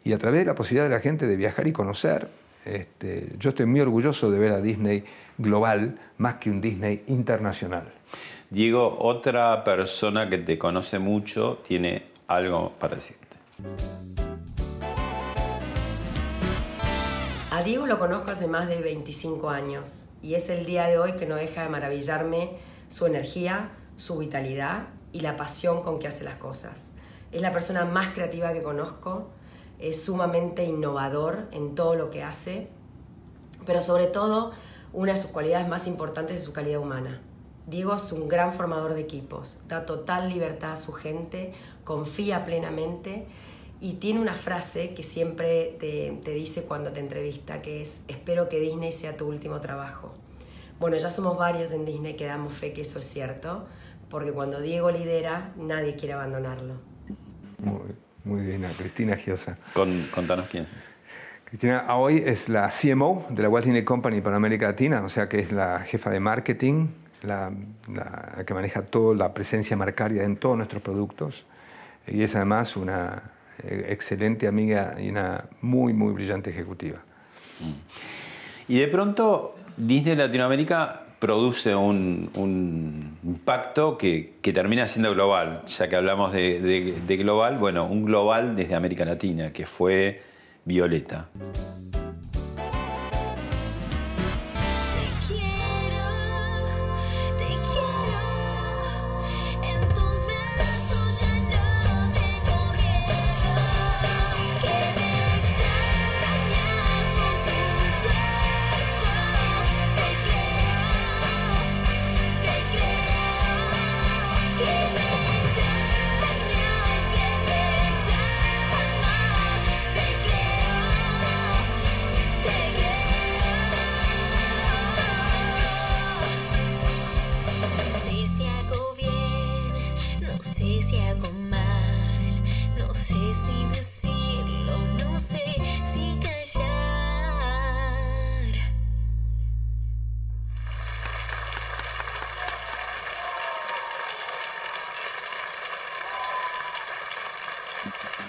y a través de la posibilidad de la gente de viajar y conocer. Este, yo estoy muy orgulloso de ver a Disney global más que un Disney internacional. Diego, otra persona que te conoce mucho tiene algo para decirte. A Diego lo conozco hace más de 25 años y es el día de hoy que no deja de maravillarme su energía, su vitalidad y la pasión con que hace las cosas. Es la persona más creativa que conozco, es sumamente innovador en todo lo que hace, pero sobre todo una de sus cualidades más importantes es su calidad humana. Diego es un gran formador de equipos, da total libertad a su gente, confía plenamente y tiene una frase que siempre te, dice cuando te entrevista, que es, espero que Disney sea tu último trabajo. Bueno, ya somos varios en Disney que damos fe que eso es cierto, porque cuando Diego lidera, nadie quiere abandonarlo. Muy bien, Cristina Giosa. Con, contanos quién. Cristina hoy es la CMO de la Walt Disney Company para América Latina, o sea que es la jefa de marketing, la, la, que maneja toda la presencia marcaria en todos nuestros productos y es además una eh, excelente amiga y una muy, muy brillante ejecutiva. Y de pronto Disney Latinoamérica produce un, impacto que, termina siendo global, ya que hablamos de, de global, bueno, un global desde América Latina, que fue Violeta.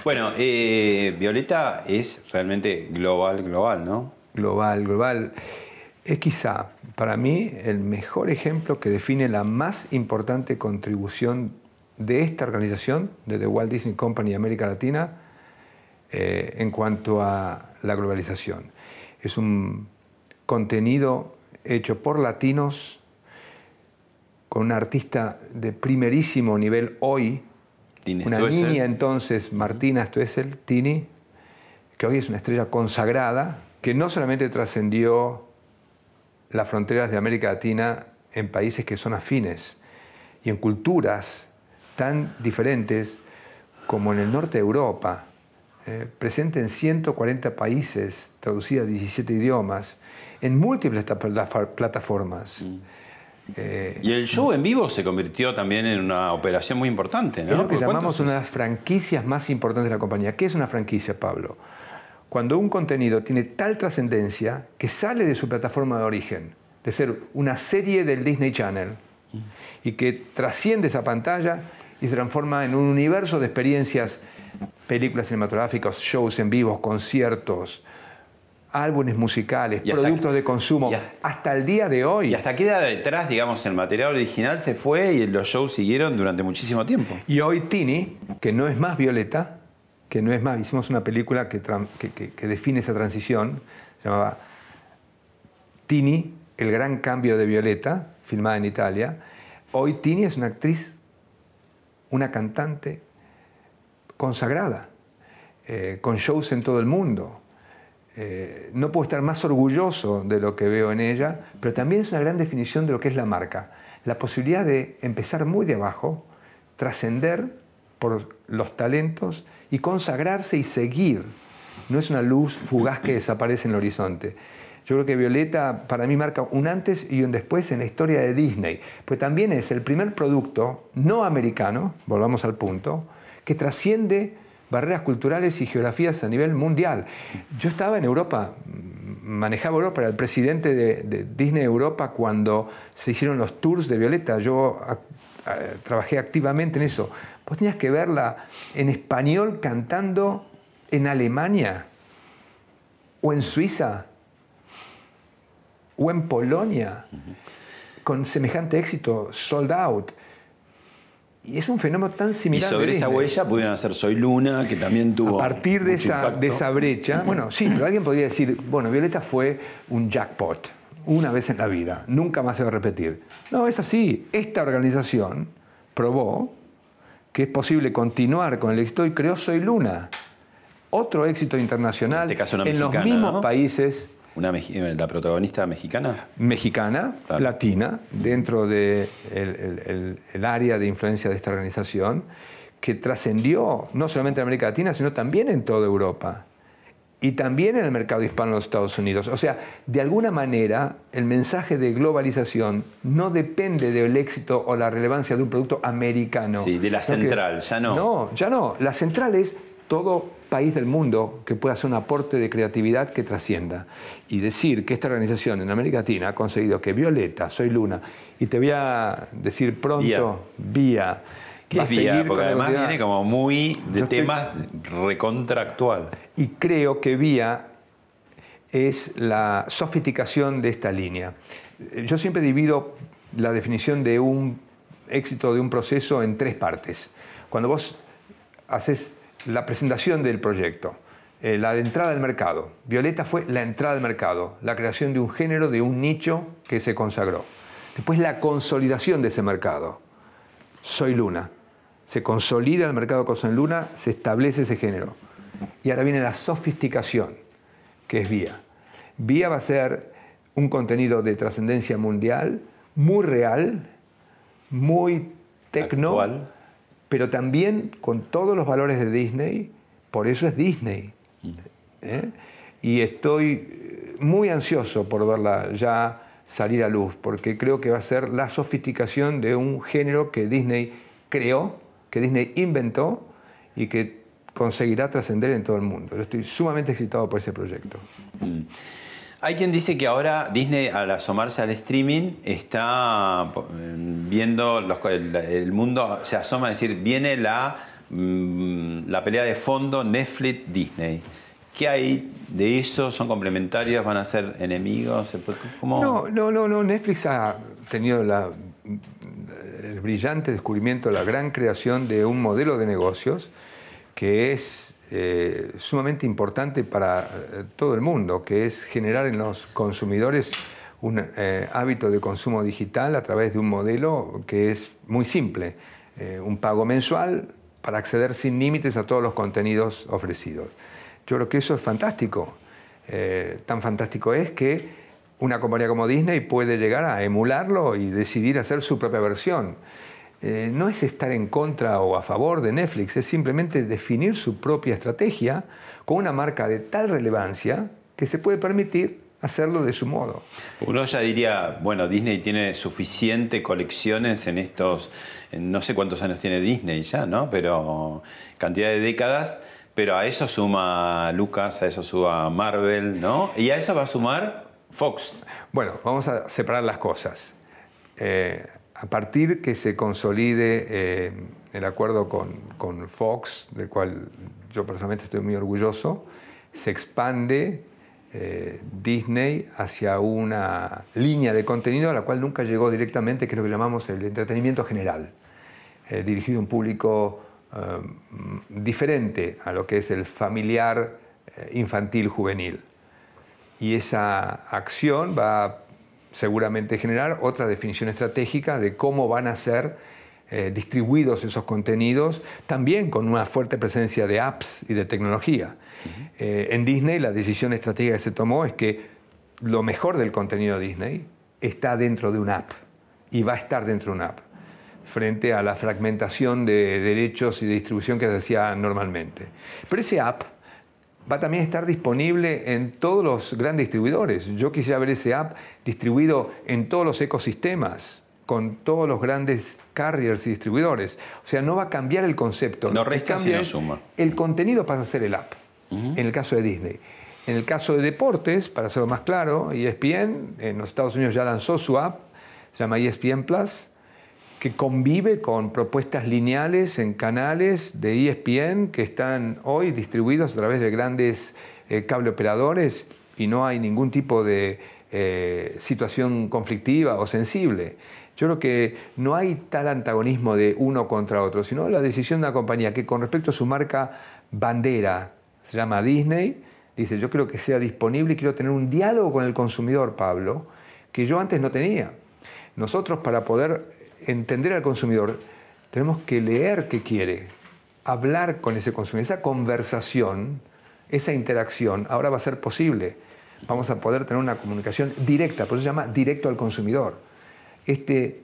Bueno, eh, Violeta es realmente global, global, ¿no? Global, global. Es quizá para mí el mejor ejemplo que define la más importante contribución de esta organización, de The Walt Disney Company América Latina, eh, en cuanto a la globalización. Es un contenido hecho por latinos, con un artista de primerísimo nivel hoy, Tini una Stoessel. niña entonces, Martina Stoessel, Tini, que hoy es una estrella consagrada, que no solamente trascendió las fronteras de América Latina en países que son afines y en culturas tan diferentes como en el norte de Europa, eh, presente en 140 países, traducida a 17 idiomas, en múltiples plataformas. Mm. Eh, y el show en vivo se convirtió también en una operación muy importante, ¿no? Es lo que llamamos una de las franquicias más importantes de la compañía. ¿Qué es una franquicia, Pablo? Cuando un contenido tiene tal trascendencia que sale de su plataforma de origen, de ser una serie del Disney Channel, y que trasciende esa pantalla y se transforma en un universo de experiencias, películas cinematográficas, shows en vivos, conciertos, álbumes musicales, Y productos de consumo, y hasta- hasta el día de hoy. Y hasta queda detrás, digamos, el material original se fue y los shows siguieron durante muchísimo tiempo. Y hoy Tini, que no es más Violeta, que no es más, hicimos una película que, tran- que- que- que define esa transición, se llamaba Tini, el gran cambio de Violeta, filmada en Italia. Hoy Tini es una actriz, una cantante consagrada, eh, con shows en todo el mundo. Eh, no puedo estar más orgulloso de lo que veo en ella, pero también es una gran definición de lo que es la marca. La posibilidad de empezar muy de abajo, trascender por los talentos y consagrarse y seguir. No es una luz fugaz que desaparece en el horizonte. Yo creo que Violeta para mí marca un antes y un después en la historia de Disney, pues también es el primer producto no americano, volvamos al punto, que trasciende barreras culturales y geografías a nivel mundial. Yo estaba en Europa, manejaba Europa, era el presidente de, de Disney Europa cuando se hicieron los tours de Violeta. Yo a- a- trabajé activamente en eso. Vos tenías que verla en español cantando en Alemania o en Suiza o en Polonia con semejante éxito, sold out. Y es un fenómeno tan Y similar. de sobre esa huella pudieron hacer Soy Luna, que también tuvo. A partir de esa, impacto. de esa brecha, bueno, sí, pero alguien podría decir, bueno, Violeta fue un jackpot, una vez en la vida, nunca más se va a repetir. No, es así. Esta organización probó que es posible continuar con el éxito y creó Soy Luna. Otro éxito internacional En este caso una en los mismos ¿no? países Una, meji- la protagonista mexicana. mexicana, Claro. latina, dentro del de el- el- el- el área de influencia de esta organización, que trascendió no solamente en América Latina, sino también en toda Europa y también en el mercado hispano de los Estados Unidos. O sea, de alguna manera, el mensaje de globalización no depende del éxito o la relevancia de un producto americano. Sí, de la que- central, ya no. No, ya no. La central es todo país del mundo que pueda hacer un aporte de creatividad que trascienda. Y decir que esta organización en América Latina ha conseguido que Violeta, Soy Luna, y te voy a decir pronto, Vía, ¿Qué va a es vía? seguir Porque además viene como muy de Yo estoy- temas recontractual. Y creo que Vía es la sofisticación de esta línea. Yo siempre divido la definición de un éxito de un proceso en tres partes. Cuando vos haces la presentación del proyecto, eh, la entrada al mercado. Violeta fue la entrada al mercado, la creación de un género, de un nicho que se consagró. Después la consolidación de ese mercado. Soy Luna. Se consolida el mercado con Soy Luna, se establece ese género. Y ahora viene la sofisticación, que es Vía. Vía va a ser un contenido de trascendencia mundial, muy real, muy tecno. Pero también con todos los valores de Disney, por eso es Disney. ¿eh? Y estoy eh, muy ansioso por verla ya salir a luz, porque creo que va a ser la sofisticación de un género que Disney creó, que Disney inventó y que conseguirá trascender en todo el mundo. Yo estoy sumamente excitado por ese proyecto. Hay quien dice que ahora Disney, al asomarse al streaming, está po- viendo el, mundo, se asoma a decir, viene la, mm, la pelea de fondo Netflix-Disney. ¿Qué hay de eso? ¿Son complementarios? ¿Van a ser enemigos? ¿Se puede- ¿Cómo? No, no, no, no. Netflix ha tenido el brillante descubrimiento, la gran creación de un modelo de negocios que es eh, sumamente importante para eh, todo el mundo, que es generar en los consumidores un eh, hábito de consumo digital a través de un modelo que es muy simple, eh, un pago mensual para acceder sin límites a todos los contenidos ofrecidos. Yo creo que eso es fantástico. Eh, tan fantástico es que una compañía como Disney puede llegar a emularlo y decidir hacer su propia versión. Eh, no es estar en contra o a favor de Netflix, es simplemente definir su propia estrategia con una marca de tal relevancia que se puede permitir hacerlo de su modo. Uno ya diría, bueno, Disney tiene suficiente colecciones en estos, en no sé cuántos años tiene Disney ya, ¿no? Pero cantidad de décadas, pero a eso suma Lucas, a eso suma Marvel, ¿no? Y a eso va a sumar Fox. Bueno, vamos a separar las cosas. Eh, a partir que se consolide eh, el acuerdo con, con Fox, del cual yo personalmente estoy muy orgulloso, se expande eh, Disney hacia una línea de contenido a la cual nunca llegó directamente, que es lo que llamamos el entretenimiento general, eh, dirigido a un público diferente a lo que es el familiar infantil juvenil. Y esa acción va a seguramente generar otra definición estratégica de cómo van a ser eh, distribuidos esos contenidos, también con una fuerte presencia de apps y de tecnología. Eh, en Disney la decisión estratégica que se tomó es que lo mejor del contenido de Disney está dentro de una app y va a estar dentro de una app, frente a la fragmentación de derechos y de distribución que se hacía normalmente. Pero ese app va también a estar disponible en todos los grandes distribuidores. Yo quisiera ver ese app distribuido en todos los ecosistemas, con todos los grandes carriers y distribuidores. O sea, no va a cambiar el concepto. No resta, sino suma. El contenido pasa a ser el app, en el caso de Disney. En el caso de deportes, para hacerlo más claro, ESPN en los Estados Unidos ya lanzó su app, se llama ESPN Plus, que convive con propuestas lineales en canales de ESPN que están hoy distribuidos a través de grandes eh, cable operadores y no hay ningún tipo de eh, situación conflictiva o sensible. Yo creo que no hay tal antagonismo de uno contra otro, sino la decisión de una compañía que con respecto a su marca bandera, se llama Disney, dice yo quiero que sea disponible y quiero tener un diálogo con el consumidor, Pablo, que yo antes no tenía. Nosotros para poder entender al consumidor tenemos que leer qué quiere, hablar con ese consumidor. Esa conversación, esa interacción ahora va a ser posible. Vamos a poder tener una comunicación directa, por eso se llama directo al consumidor. Este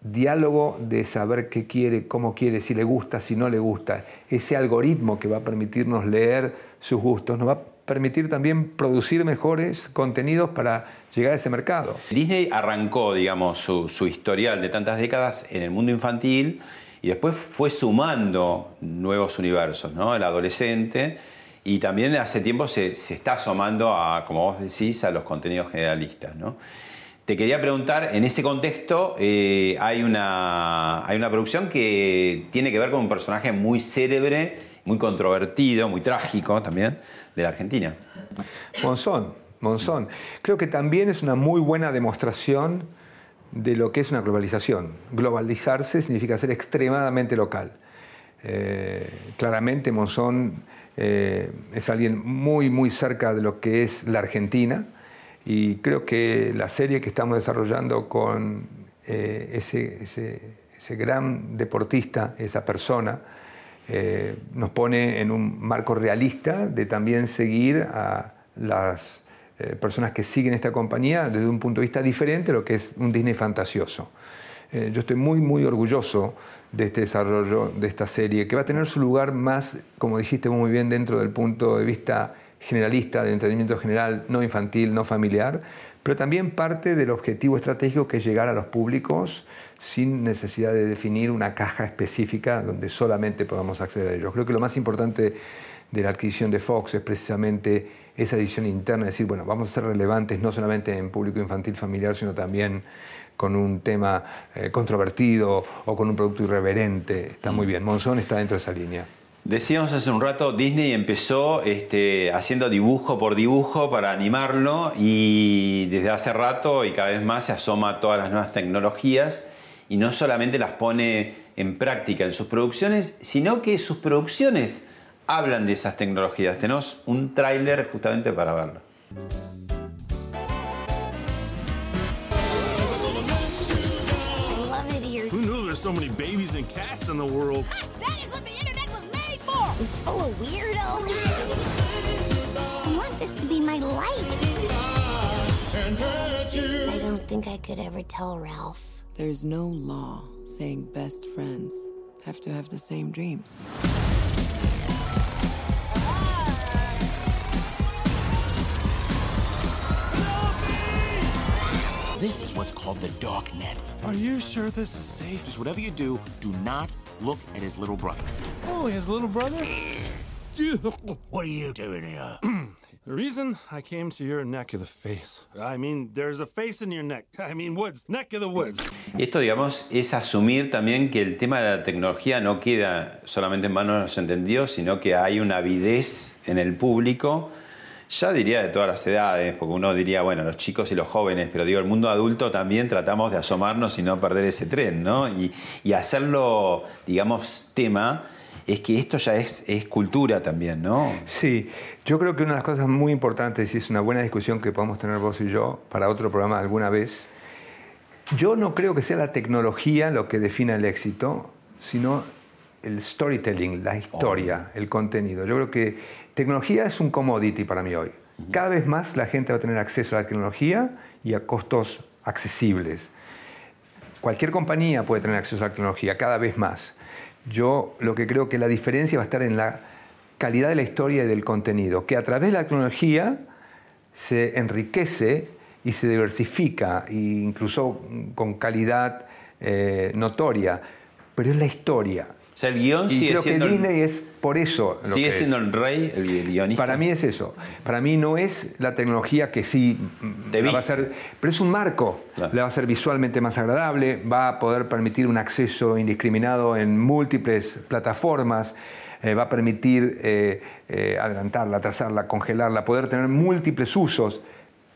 diálogo de saber qué quiere, cómo quiere, si le gusta, si no le gusta, ese algoritmo que va a permitirnos leer sus gustos, nos va a permitir también producir mejores contenidos para llegar a ese mercado. Disney arrancó, digamos, su, historial de tantas décadas en el mundo infantil y después fue sumando nuevos universos, ¿no? El adolescente y también hace tiempo se, está asomando a, como vos decís, a los contenidos generalistas, ¿no? Te quería preguntar, en ese contexto eh, hay, una, hay una producción que tiene que ver con un personaje muy célebre, muy controvertido, muy trágico también, de la Argentina. Monzón, Monzón. Creo que también es una muy buena demostración de lo que es una globalización. Globalizarse significa ser extremadamente local. Eh, claramente Monzón eh, es alguien muy, muy cerca de lo que es la Argentina y creo que la serie que estamos desarrollando con eh, ese, ese, gran deportista, esa persona, eh, nos pone en un marco realista de también seguir a las eh, personas que siguen esta compañía desde un punto de vista diferente a lo que es un Disney fantasioso. yo estoy muy, muy orgulloso de este desarrollo de esta serie, que va a tener su lugar más, como dijiste muy bien, dentro del punto de vista generalista, del entretenimiento general, no infantil, no familiar, pero también parte del objetivo estratégico que es llegar a los públicos sin necesidad de definir una caja específica donde solamente podamos acceder a ellos. Creo que lo más importante de la adquisición de Fox es precisamente esa edición interna, decir, bueno, vamos a ser relevantes no solamente en público infantil familiar, sino también con un tema eh, controvertido o con un producto irreverente. Está muy bien, Monzón está dentro de esa línea. Decíamos hace un rato, Disney empezó este, haciendo dibujo por dibujo para animarlo y desde hace rato y cada vez más se asoma a todas las nuevas tecnologías y no solamente las pone en práctica en sus producciones, sino que sus producciones hablan de esas tecnologías. Tenemos un tráiler justamente para verlo. Who knew there's so many babies and cats in the world? It's full of weirdos. I want this to be my life. I don't think I could ever tell Ralph. There's no law saying best friends have to have the same dreams. This is what's called the dark net. Are you sure this is safe? Just whatever you do, do not look at his little brother. Oh, his little brother? what are you doing here? *clears throat* the reason I came to your neck of the face. I mean, there's a face in your neck. I mean, woods, neck of the woods. Esto, digamos, es asumir también que el tema de la tecnología no queda solamente en manos de los entendidos, sino que hay una avidez en el público ya diría de todas las edades, porque uno diría, bueno, los chicos y los jóvenes, pero digo, el mundo adulto también tratamos de asomarnos y no perder ese tren, ¿no? Y, hacerlo, digamos, tema, es que esto ya es, es, cultura también, ¿no? Sí, yo creo que una de las cosas muy importantes, y es una buena discusión que podemos tener vos y yo para otro programa alguna vez, yo no creo que sea la tecnología lo que defina el éxito, sino el storytelling, la historia, el contenido. Yo creo que tecnología es un commodity para mí hoy. Cada vez más la gente va a tener acceso a la tecnología y a costos accesibles. Cualquier compañía puede tener acceso a la tecnología, cada vez más. Yo lo que creo que la diferencia va a estar en la calidad de la historia y del contenido, que a través de la tecnología se enriquece y se diversifica, e incluso con calidad eh, notoria, pero es la historia, o sea, el guion y sigue creo siendo. que Disney es por eso. Lo sigue siendo el rey, el, guionista. Para mí es eso. Para mí no es la tecnología que sí la va a ser, pero es un marco. Le va a ser visualmente más agradable, va a poder permitir un acceso indiscriminado en múltiples plataformas. Eh, va a permitir eh, eh, adelantarla, atrasarla, congelarla, poder tener múltiples usos.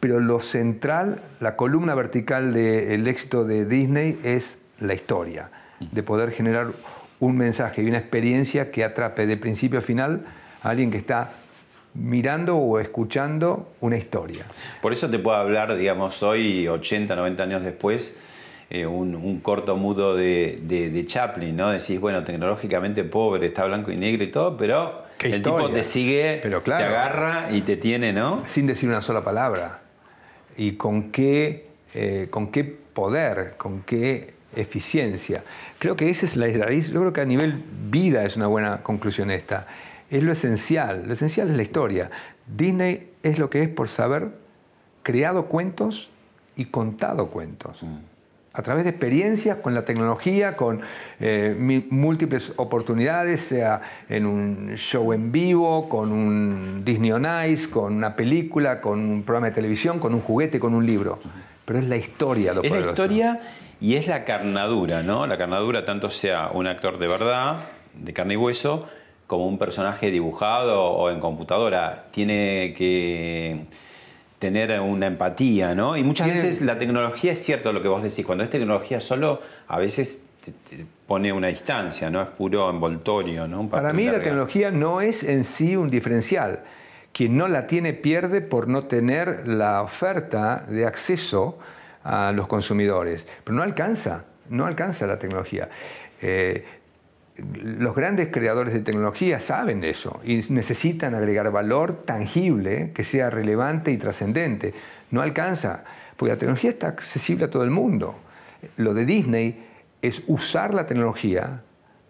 Pero lo central, la columna vertical del éxito de Disney es la historia, de poder generar un mensaje y una experiencia que atrape de principio a final a alguien que está mirando o escuchando una historia. Por eso te puedo hablar, digamos, hoy, 80, 90 años después, eh, un, un, corto mudo de, de, de, Chaplin, ¿no? Decís, bueno, tecnológicamente pobre, está blanco y negro y todo, pero el historia? tipo te sigue, pero claro, te agarra y te tiene, ¿no? Sin decir una sola palabra. Y con qué, eh, con qué poder, con qué eficiencia. Creo que esa es la raíz. Yo creo que a nivel vida es una buena conclusión esta. Es lo esencial. Lo esencial es la historia. Disney es lo que es por saber creado cuentos y contado cuentos. Mm. A través de experiencias con la tecnología, con eh, múltiples oportunidades, sea en un show en vivo, con un Disney on Ice, con una película, con un programa de televisión, con un juguete, con un libro. Pero es la historia lo Es poderoso. la historia y es la carnadura, ¿no? La carnadura, tanto sea un actor de verdad, de carne y hueso, como un personaje dibujado o en computadora. Tiene que tener una empatía, ¿no? Y muchas veces la tecnología es cierto lo que vos decís, cuando es tecnología solo, a veces te, te pone una distancia, ¿no? Es puro envoltorio, ¿no? Para mí la tecnología no es en sí un diferencial. Quien no la tiene pierde por no tener la oferta de acceso a los consumidores. Pero no alcanza, no alcanza la tecnología. Eh, los grandes creadores de tecnología saben eso y necesitan agregar valor tangible que sea relevante y trascendente. No alcanza, porque la tecnología está accesible a todo el mundo. Lo de Disney es usar la tecnología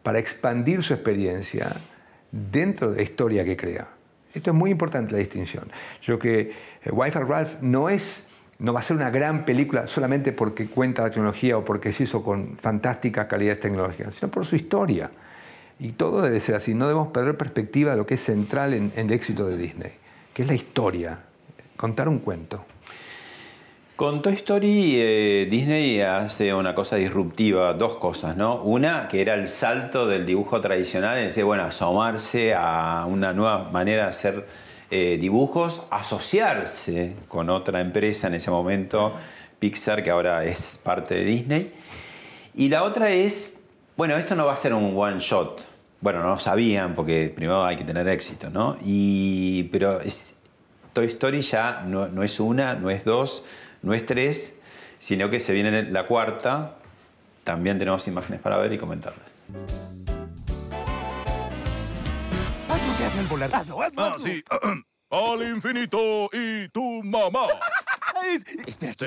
para expandir su experiencia dentro de la historia que crea. Esto es muy importante la distinción. Yo creo que Wi-Fi Ralph no es no va a ser una gran película solamente porque cuenta la tecnología o porque se hizo con fantásticas calidades tecnológicas, sino por su historia. Y todo debe ser así. No debemos perder perspectiva de lo que es central en, el éxito de Disney, que es la historia, contar un cuento. Con Toy Story, eh, Disney hace una cosa disruptiva, dos cosas, ¿no? Una, que era el salto del dibujo tradicional, es decir, bueno, asomarse a una nueva manera de hacer eh, dibujos, asociarse con otra empresa en ese momento, Pixar, que ahora es parte de Disney. Y la otra es, bueno, esto no va a ser un one shot. Bueno, no sabían porque primero hay que tener éxito, ¿no? Y, pero es, Toy Story ya no, no es una, no es dos, no es tres, sino que se viene la cuarta. También tenemos imágenes para ver y comentarlas. Haz lo que hace el volar. Hazlo, hazlo, Ah, sí. *clears throat* Al infinito y tu mamá. *laughs* Es- Espera aquí.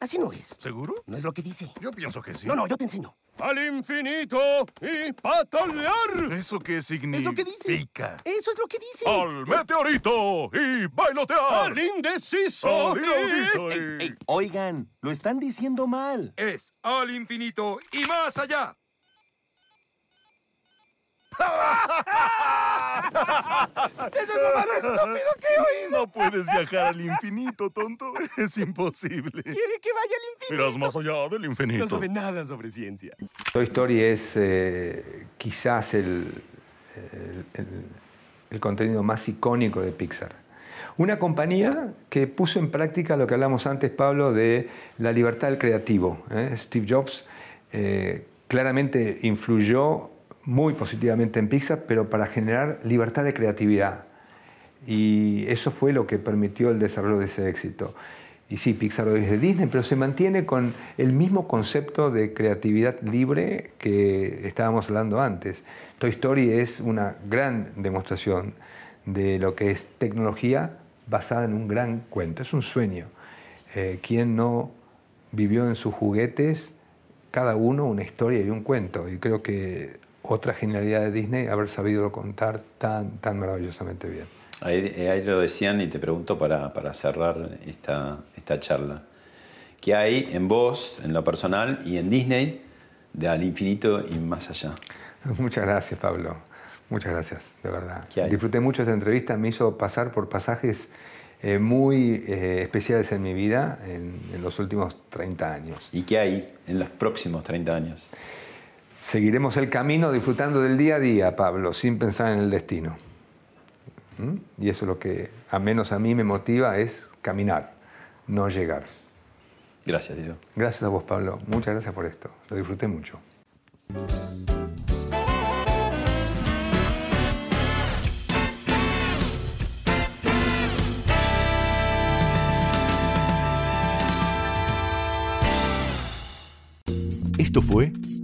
Así no es. ¿Seguro? No es lo que dice. Yo pienso que sí. No, no, yo te enseño. Al infinito y patalear. ¿Eso qué significa? Es lo que dice. Eso es lo que dice. Al meteorito y bailotear. Al indeciso. Al y- Ey, ey, Oigan, lo están diciendo mal. Es al infinito y más allá. *laughs* ¡Eso es lo más estúpido que he oído! No puedes viajar al infinito, tonto. Es imposible. Quiere que vaya al infinito. Irás más allá del infinito. No sabe nada sobre ciencia. Toy Story es eh, quizás el, el- el- el contenido más icónico de Pixar. Una compañía que puso en práctica lo que hablamos antes, Pablo, de la libertad del creativo. ¿eh? Steve Jobs eh, claramente influyó muy positivamente en Pixar, pero para generar libertad de creatividad. Y eso fue lo que permitió el desarrollo de ese éxito. Y sí, Pixar hoy es de Disney, pero se mantiene con el mismo concepto de creatividad libre que estábamos hablando antes. Toy Story es una gran demostración de lo que es tecnología basada en un gran cuento. Es un sueño. Eh, ¿Quién no vivió en sus juguetes, cada uno una historia y un cuento? Y creo que otra genialidad de Disney haber sabido contar tan, tan maravillosamente bien. Ahí, eh, ahí lo decían y te pregunto para, para cerrar esta, esta charla. ¿Qué hay en vos, en lo personal y en Disney, de al infinito y más allá? *laughs* Muchas gracias, Pablo. Muchas gracias, de verdad. Disfruté mucho esta entrevista, me hizo pasar por pasajes eh, muy eh, especiales en mi vida en, en los últimos 30 años. ¿Y qué hay en los próximos 30 años? Seguiremos el camino disfrutando del día a día, Pablo, sin pensar en el destino. ¿Mm? Y eso es lo que, a menos a mí, me motiva es caminar, no llegar. Gracias, Diego. Gracias a vos, Pablo. Muchas gracias por esto. Lo disfruté mucho. Esto fue